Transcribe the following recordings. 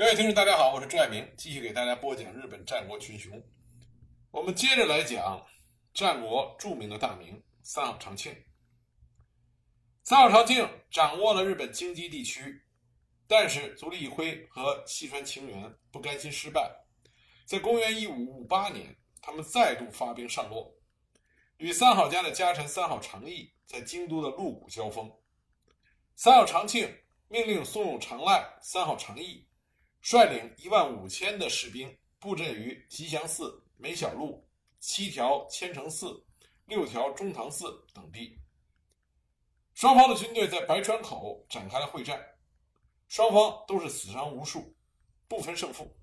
各位听众，大家好，我是朱爱明，继续给大家播讲日本战国群雄。我们接着来讲战国著名的大名三好长庆。三好长庆掌握了日本京畿地区，但是足利义辉和细川晴元不甘心失败，在公元一五五八年，他们再度发兵上洛，与三好家的家臣三好长义在京都的鹿谷交锋。三好长庆命令松永长赖、三好长义。率领一万五千的士兵布阵于吉祥寺、梅小路、七条千城寺、六条中堂寺等地。双方的军队在白川口展开了会战，双方都是死伤无数，不分胜负。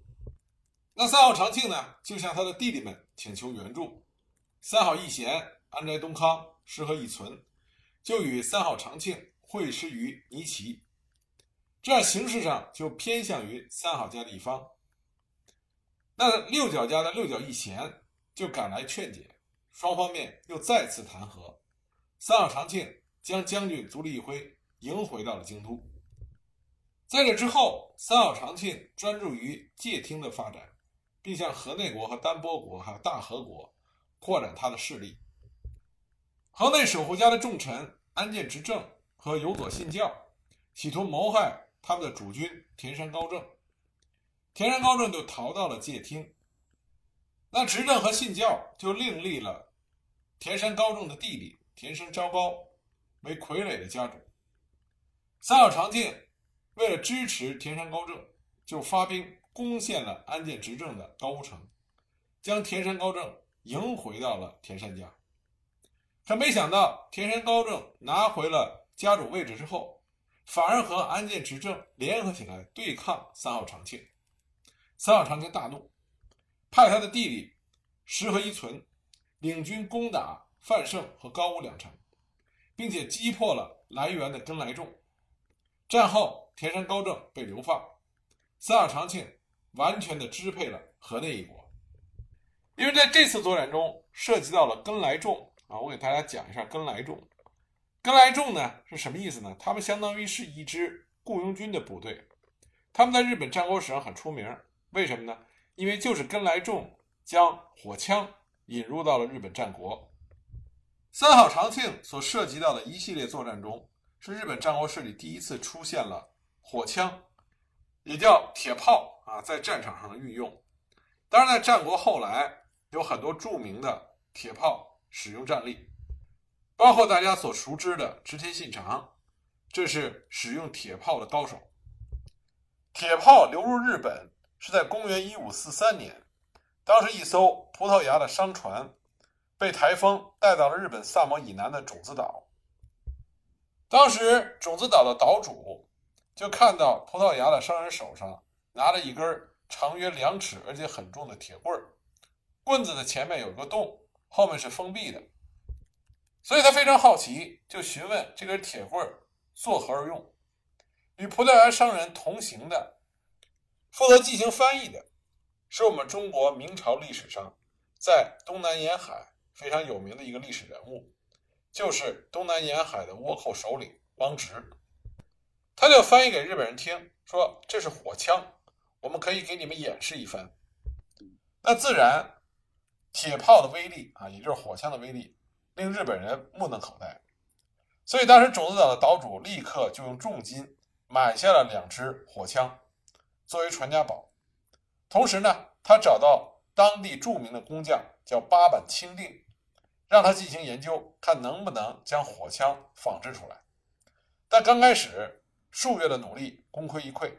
那三好长庆呢，就向他的弟弟们请求援助。三好义贤、安斋东康、石河义存就与三好长庆会师于尼崎。这样形式上就偏向于三好家的一方。那六角家的六角义贤就赶来劝解，双方面又再次谈和。三好长庆将将军足利义辉迎回到了京都。在这之后，三好长庆专注于借听的发展，并向河内国和丹波国还有大和国扩展他的势力。河内守护家的重臣安建执政和有佐信教企图谋害。他们的主君田山高正，田山高正就逃到了界厅。那执政和信教就另立了田山高正的弟弟田山昭高为傀儡的家主。三好长庆为了支持田山高正，就发兵攻陷了安建执政的高屋城，将田山高正迎回到了田山家。可没想到，田山高正拿回了家主位置之后。反而和安建执政联合起来对抗三好长庆，三好长庆大怒，派他的弟弟石河一存领军攻打范胜和高屋两城，并且击破了来源的根来众。战后，田山高正被流放，三好长庆完全的支配了河内一国。因为在这次作战中涉及到了根来众啊，我给大家讲一下根来众。根来众呢是什么意思呢？他们相当于是一支雇佣军的部队，他们在日本战国史上很出名。为什么呢？因为就是根来众将火枪引入到了日本战国。三好长庆所涉及到的一系列作战中，是日本战国史里第一次出现了火枪，也叫铁炮啊，在战场上的运用。当然，在战国后来有很多著名的铁炮使用战例。包括大家所熟知的织田信长，这是使用铁炮的高手。铁炮流入日本是在公元一五四三年，当时一艘葡萄牙的商船被台风带到了日本萨摩以南的种子岛。当时种子岛的岛主就看到葡萄牙的商人手上拿着一根长约两尺而且很重的铁棍儿，棍子的前面有个洞，后面是封闭的。所以他非常好奇，就询问这根铁棍作何而用。与葡萄牙商人同行的、负责进行翻译的，是我们中国明朝历史上在东南沿海非常有名的一个历史人物，就是东南沿海的倭寇首领汪直。他就翻译给日本人听，说这是火枪，我们可以给你们演示一番。那自然，铁炮的威力啊，也就是火枪的威力。令日本人目瞪口呆，所以当时种子岛的岛主立刻就用重金买下了两支火枪，作为传家宝。同时呢，他找到当地著名的工匠叫八坂清定，让他进行研究，看能不能将火枪仿制出来。但刚开始数月的努力功亏一篑。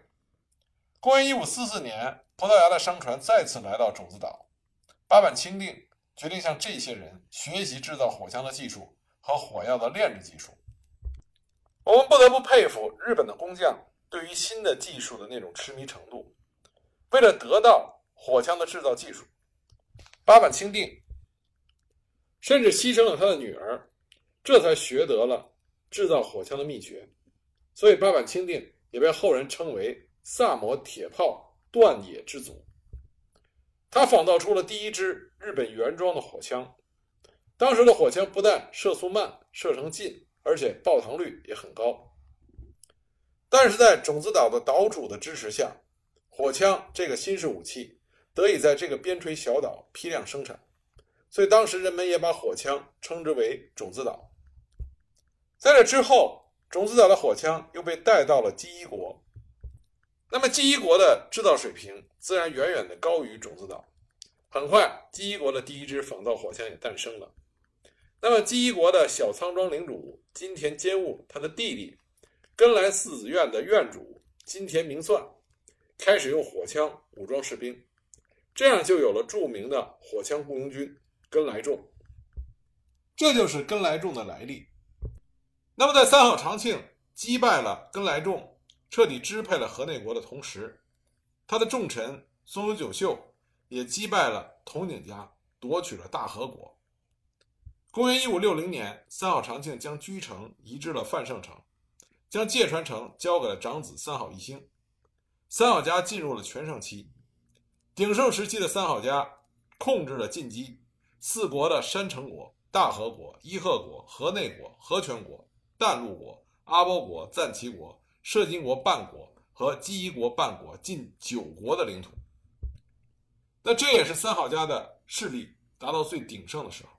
公元一五四四年，葡萄牙的商船再次来到种子岛，八坂清定。决定向这些人学习制造火枪的技术和火药的炼制技术。我们不得不佩服日本的工匠对于新的技术的那种痴迷程度。为了得到火枪的制造技术，八坂清定甚至牺牲了他的女儿，这才学得了制造火枪的秘诀。所以，八坂清定也被后人称为萨摩铁炮断野之祖。他仿造出了第一支日本原装的火枪。当时的火枪不但射速慢、射程近，而且爆膛率也很高。但是在种子岛的岛主的支持下，火枪这个新式武器得以在这个边陲小岛批量生产，所以当时人们也把火枪称之为种子岛。在这之后，种子岛的火枪又被带到了基伊国。那么，基伊国的制造水平自然远远的高于种子岛。很快，基伊国的第一支仿造火枪也诞生了。那么，基伊国的小仓庄领主金田兼务，他的弟弟根来四子院的院主金田明算，开始用火枪武装士兵，这样就有了著名的火枪雇佣军根来众。这就是根来众的来历。那么，在三好长庆击败了根来众，彻底支配了河内国的同时，他的重臣松永久秀也击败了统景家，夺取了大和国。公元一五六零年，三好长庆将居城移至了范盛城，将芥川城交给了长子三好义兴。三好家进入了全盛期，鼎盛时期的三好家控制了晋畿四国的山城国、大和国、伊贺国、河内国、和泉国、淡路国、阿波国、赞岐国、摄津国半国和基伊国半国近九国的领土。那这也是三好家的势力达到最鼎盛的时候。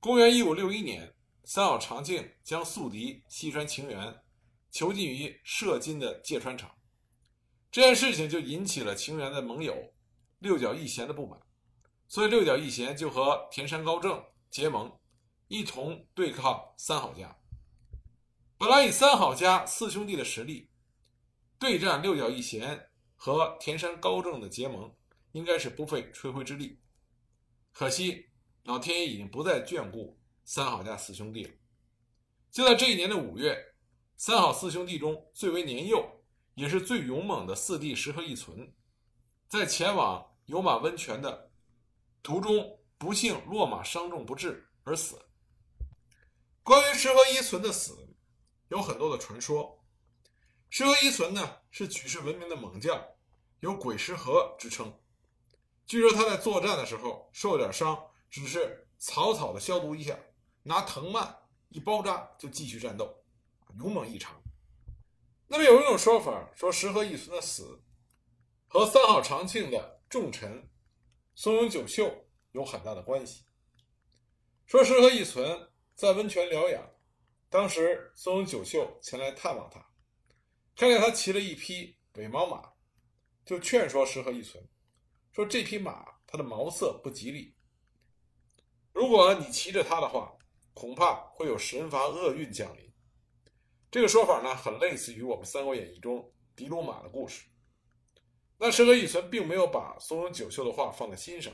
公元一五六一年，三好长庆将宿敌西川晴元囚禁于摄津的芥川城，这件事情就引起了晴元的盟友六角义贤的不满，所以六角义贤就和田山高正结盟，一同对抗三好家。本来以三好家四兄弟的实力对战六角义贤和田山高正的结盟，应该是不费吹灰之力，可惜。老天爷已经不再眷顾三好家四兄弟了。就在这一年的五月，三好四兄弟中最为年幼，也是最勇猛的四弟石河义存，在前往有马温泉的途中，不幸落马伤重不治而死。关于石河一存的死，有很多的传说。石河一存呢，是举世闻名的猛将，有“鬼石河”之称。据说他在作战的时候受了点伤。只是草草的消毒一下，拿藤蔓一包扎就继续战斗，勇猛异常。那么有一种说法说石河一存的死和三好长庆的重臣松永久秀有很大的关系。说石河一存在温泉疗养，当时松永久秀前来探望他，看见他骑了一匹伪毛马，就劝说石河义存说这匹马它的毛色不吉利。如果你骑着它的话，恐怕会有神罚厄运降临。这个说法呢，很类似于我们《三国演义》中狄鲁马的故事。那石河义存并没有把松永久秀的话放在心上，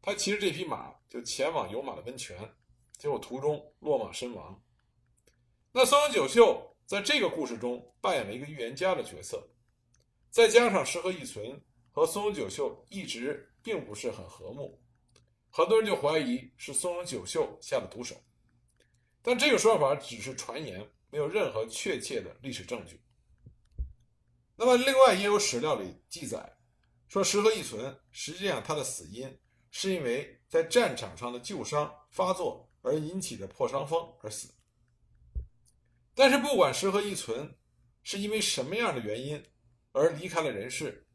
他骑着这匹马就前往有马的温泉，结果途中落马身亡。那松永久秀在这个故事中扮演了一个预言家的角色，再加上石河义存和松永久秀一直并不是很和睦。很多人就怀疑是松永久秀下的毒手，但这个说法只是传言，没有任何确切的历史证据。那么，另外也有史料里记载，说石河义存实际上他的死因是因为在战场上的旧伤发作而引起的破伤风而死。但是，不管石河义存是因为什么样的原因而离开了人世，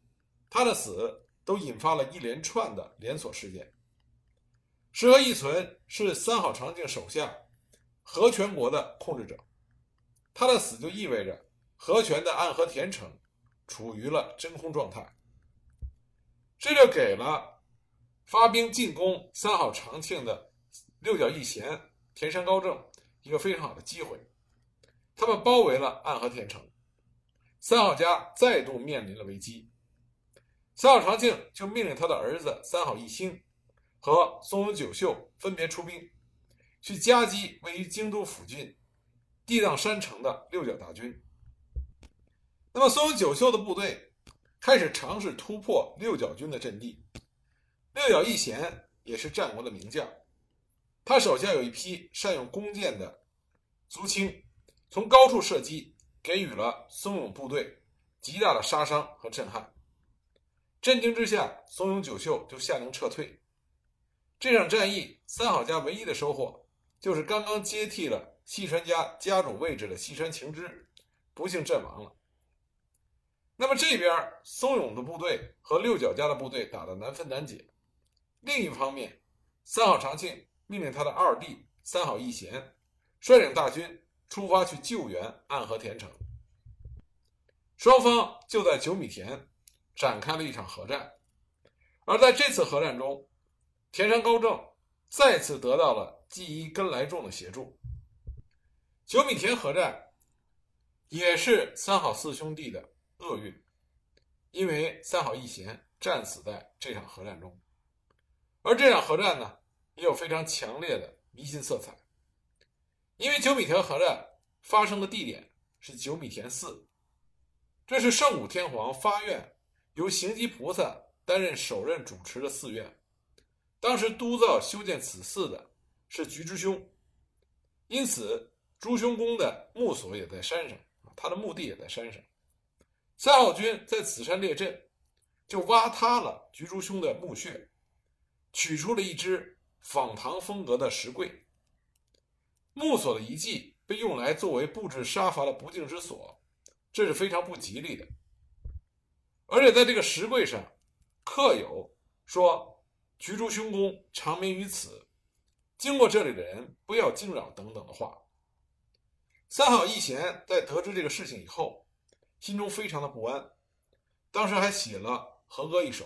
他的死都引发了一连串的连锁事件。石河义存是三好长庆手下和泉国的控制者，他的死就意味着和泉的暗河田城处于了真空状态，这就给了发兵进攻三好长庆的六角义贤、田山高正一个非常好的机会。他们包围了暗河田城，三好家再度面临了危机。三好长庆就命令他的儿子三好义兴。和松永久秀分别出兵，去夹击位于京都附近地藏山城的六角大军。那么，松永久秀的部队开始尝试突破六角军的阵地。六角义贤也是战国的名将，他手下有一批善用弓箭的族青，从高处射击，给予了松永部队极大的杀伤和震撼。震惊之下，松永九秀就下令撤退。这场战役，三好家唯一的收获就是刚刚接替了细川家家主位置的细川晴之不幸阵亡了。那么这边松勇的部队和六角家的部队打得难分难解。另一方面，三好长庆命令他的二弟三好义贤率领大军出发去救援暗河田城。双方就在九米田展开了一场核战。而在这次核战中，田山高正再次得到了纪伊根来重的协助。九米田核战也是三好四兄弟的厄运，因为三好义贤战死在这场核战中。而这场核战呢，也有非常强烈的迷信色彩，因为九米田核战发生的地点是九米田寺，这是圣武天皇发愿由行基菩萨担任首任主持的寺院，当时督造修建此寺的是菊之兄，因此。朱兄公的墓所也在山上他的墓地也在山上。三好军在此山列阵，就挖塌了菊竹兄的墓穴，取出了一只仿唐风格的石柜。墓所的遗迹被用来作为布置杀伐的不敬之所，这是非常不吉利的。而且在这个石柜上刻有说“菊竹兄公长眠于此，经过这里的人不要惊扰”等等的话。三好义贤在得知这个事情以后，心中非常的不安，当时还写了和歌一首，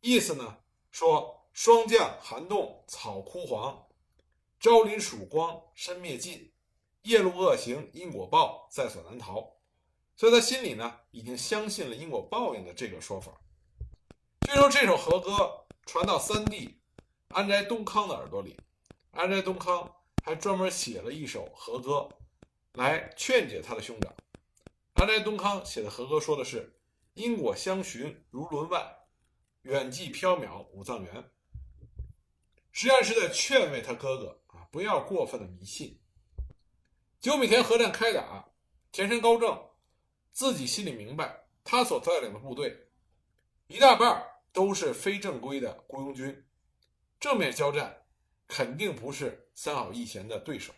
意思呢说：“霜降寒冻草枯黄，朝临曙光身灭尽，夜路恶行因果报在所难逃。”所以他心里呢已经相信了因果报应的这个说法。据说这首和歌传到三弟安斋东康的耳朵里，安斋东康还专门写了一首和歌。来劝解他的兄长。安斋东康写的和歌说的是：“因果相寻如轮外，远寄缥缈五藏原。”实际上是在劝慰他哥哥啊，不要过分的迷信。九米田核战开打，田山高正自己心里明白，他所带领的部队一大半都是非正规的雇佣军，正面交战肯定不是三好义贤的对手。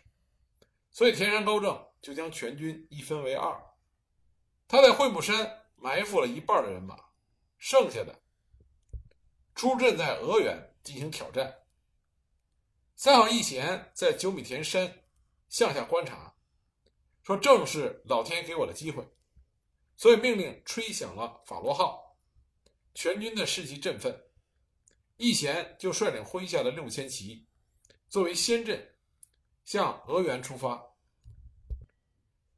所以田山高正就将全军一分为二，他在会普山埋伏了一半的人马，剩下的出阵在峨源进行挑战。三好义贤在九米田山向下观察，说正是老天给我的机会，所以命令吹响了法罗号，全军的士气振奋，义贤就率领麾下的六千骑作为先阵。向俄源出发，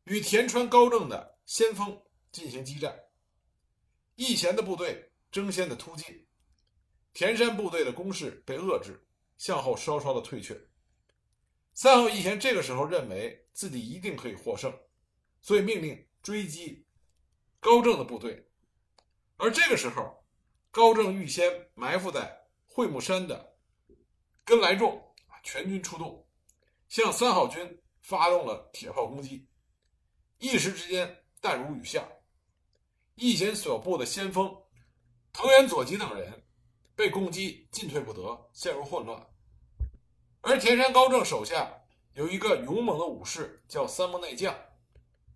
与田川高正的先锋进行激战。义贤的部队争先的突进，田山部队的攻势被遏制，向后稍稍的退却。三号义贤这个时候认为自己一定可以获胜，所以命令追击高正的部队。而这个时候，高正预先埋伏在会木山的根来众全军出动。向三好军发动了铁炮攻击，一时之间弹如雨下。义贤所部的先锋藤原左吉等人被攻击进退不得，陷入混乱。而田山高正手下有一个勇猛的武士叫三木内将，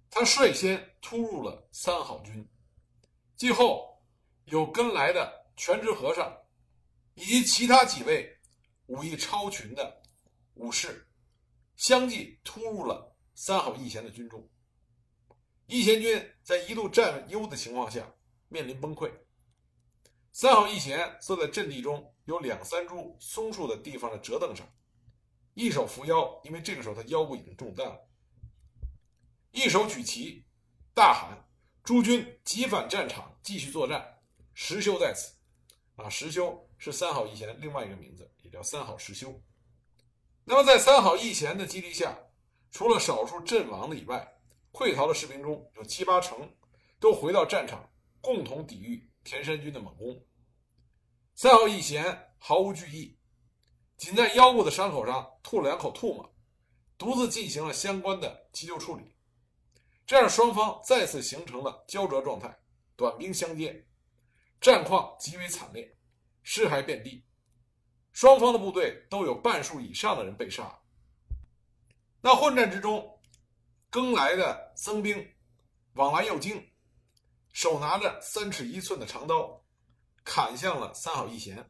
他率先突入了三好军。继后有跟来的全职和尚以及其他几位武艺超群的武士。相继突入了三好义贤的军中，义贤军在一度占优的情况下面临崩溃。三好义贤坐在阵地中有两三株松树的地方的折凳上，一手扶腰，因为这个时候他腰部已经中弹了；一手举旗，大喊：“诸军急返战场，继续作战。”石修在此，啊，石修是三好义贤另外一个名字，也叫三好石修。那么，在三好义贤的激励下，除了少数阵亡的以外，溃逃的士兵中有七八成都回到战场，共同抵御田山军的猛攻。三好义贤毫无惧意，仅在腰部的伤口上吐了两口唾沫，独自进行了相关的急救处理。这样，双方再次形成了胶着状态，短兵相接，战况极为惨烈，尸骸遍地。双方的部队都有半数以上的人被杀。那混战之中，更来的僧兵往来又精，手拿着三尺一寸的长刀，砍向了三好义贤。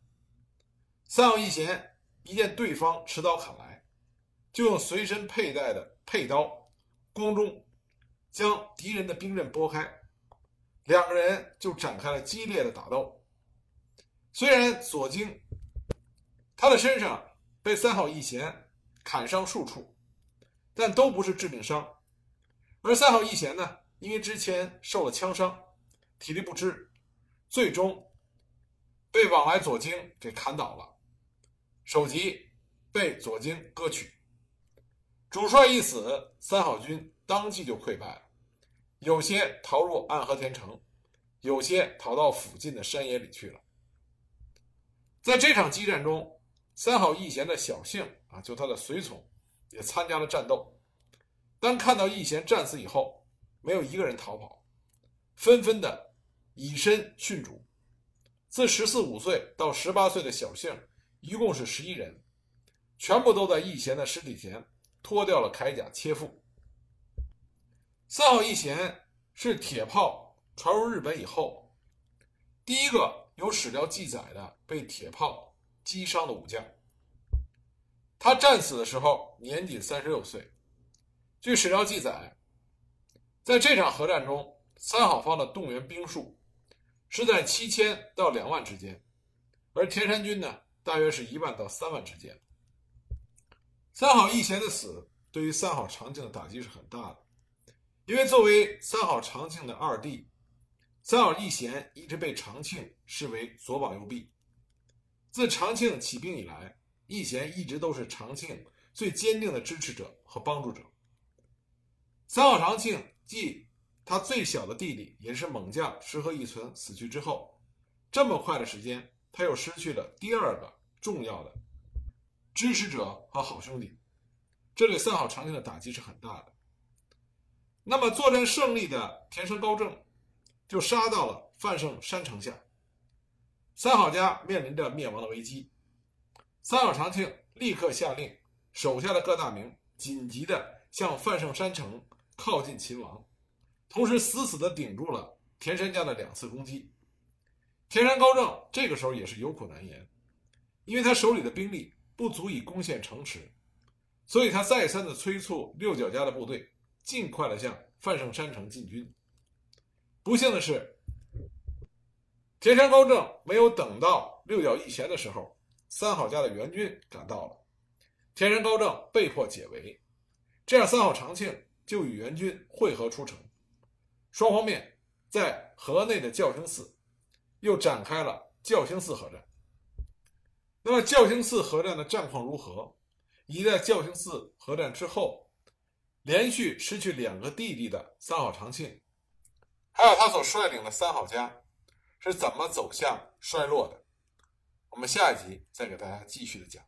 三好义贤一见对方持刀砍来，就用随身佩戴的佩刀光中将敌人的兵刃拨开，两个人就展开了激烈的打斗。虽然左京他的身上被三好义贤砍伤数处，但都不是致命伤。而三好义贤呢，因为之前受了枪伤，体力不支，最终被往来左京给砍倒了。首级被左京割取，主帅一死，三好军当即就溃败了。有些逃入暗河田城，有些逃到附近的山野里去了。在这场激战中，三好义贤的小姓啊，就他的随从也参加了战斗。当看到义贤战死以后，没有一个人逃跑，纷纷的以身殉主。自十四五岁到十八岁的小姓。一共是十一人，全部都在义贤的尸体前脱掉了铠甲切腹。三好义贤是铁炮传入日本以后第一个有史料记载的被铁炮击伤的武将。他战死的时候年仅三十六岁。据史料记载，在这场核战中，三好方的动员兵数是在七千到两万之间，而田山军呢？大约是一万到三万之间。三好义贤的死对于三好长庆的打击是很大的，因为作为三好长庆的二弟，三好义贤一直被长庆视为左膀右臂。自长庆起兵以来，义贤一直都是长庆最坚定的支持者和帮助者。三好长庆即他最小的弟弟也是猛将石河义存死去之后，这么快的时间。他又失去了第二个重要的支持者和好兄弟，这对三好长庆的打击是很大的。那么作战胜利的田山高正就杀到了范胜山城下，三好家面临着灭亡的危机。三好长庆立刻下令手下的各大名紧急的向范胜山城靠近秦王，同时死死的顶住了田山家的两次攻击。田山高正这个时候也是有苦难言，因为他手里的兵力不足以攻陷城池，所以他再三的催促六角家的部队尽快的向范胜山城进军。不幸的是，田山高正没有等到六角义贤的时候，三好家的援军赶到了，田山高正被迫解围，这样三好长庆就与援军汇合出城，双方面在河内的教兴寺。又展开了教兴寺合战。那么教兴寺合战的战况如何？以及在教兴寺合战之后，连续失去两个弟弟的三好长庆，还有他所率领的三好家是怎么走向衰落的？我们下一集再给大家继续的讲。